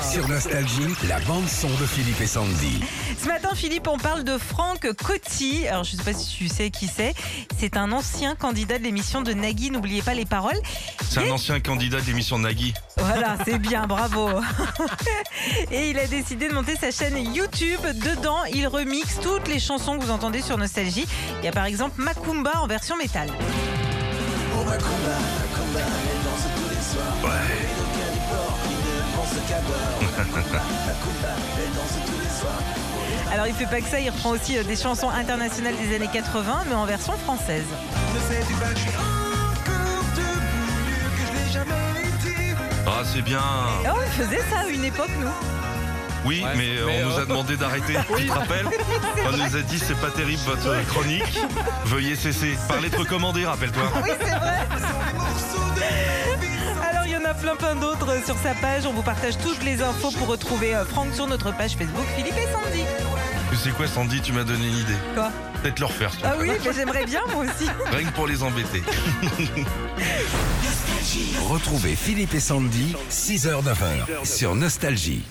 Sur Nostalgie, la bande son de Philippe et Sandy. Ce matin, Philippe, on parle de Franck Coty. Alors, je ne sais pas si tu sais qui c'est. C'est un ancien candidat de l'émission de Nagui. N'oubliez pas les paroles. C'est un ancien candidat de l'émission Nagui. Voilà, c'est bien, bravo. Et il a décidé de monter sa chaîne YouTube. Dedans, il remixe toutes les chansons que vous entendez sur Nostalgie. Il y a par exemple Macumba en version métal. Alors il fait pas que ça, il reprend aussi euh, des chansons internationales des années 80, mais en version française. Ah, c'est bien. Oh, il faisait ça à une époque, nous. Oui, mais, euh, on nous a demandé d'arrêter. Tu te rappelles On nous a dit c'est pas terrible votre chronique. Veuillez cesser. Par lettre commandée, rappelle-toi. Oui, c'est vrai. Plein, plein d'autres sur sa page. On vous partage toutes les infos pour retrouver euh, Franck sur notre page Facebook Philippe et Sandy. Tu sais quoi, Sandy Tu m'as donné une idée. Quoi? Peut-être le refaire. s'il te Ah oui, mais j'aimerais bien moi aussi. Rien que pour les embêter. Retrouvez Philippe et Sandy, 6h-9h, sur Nostalgie.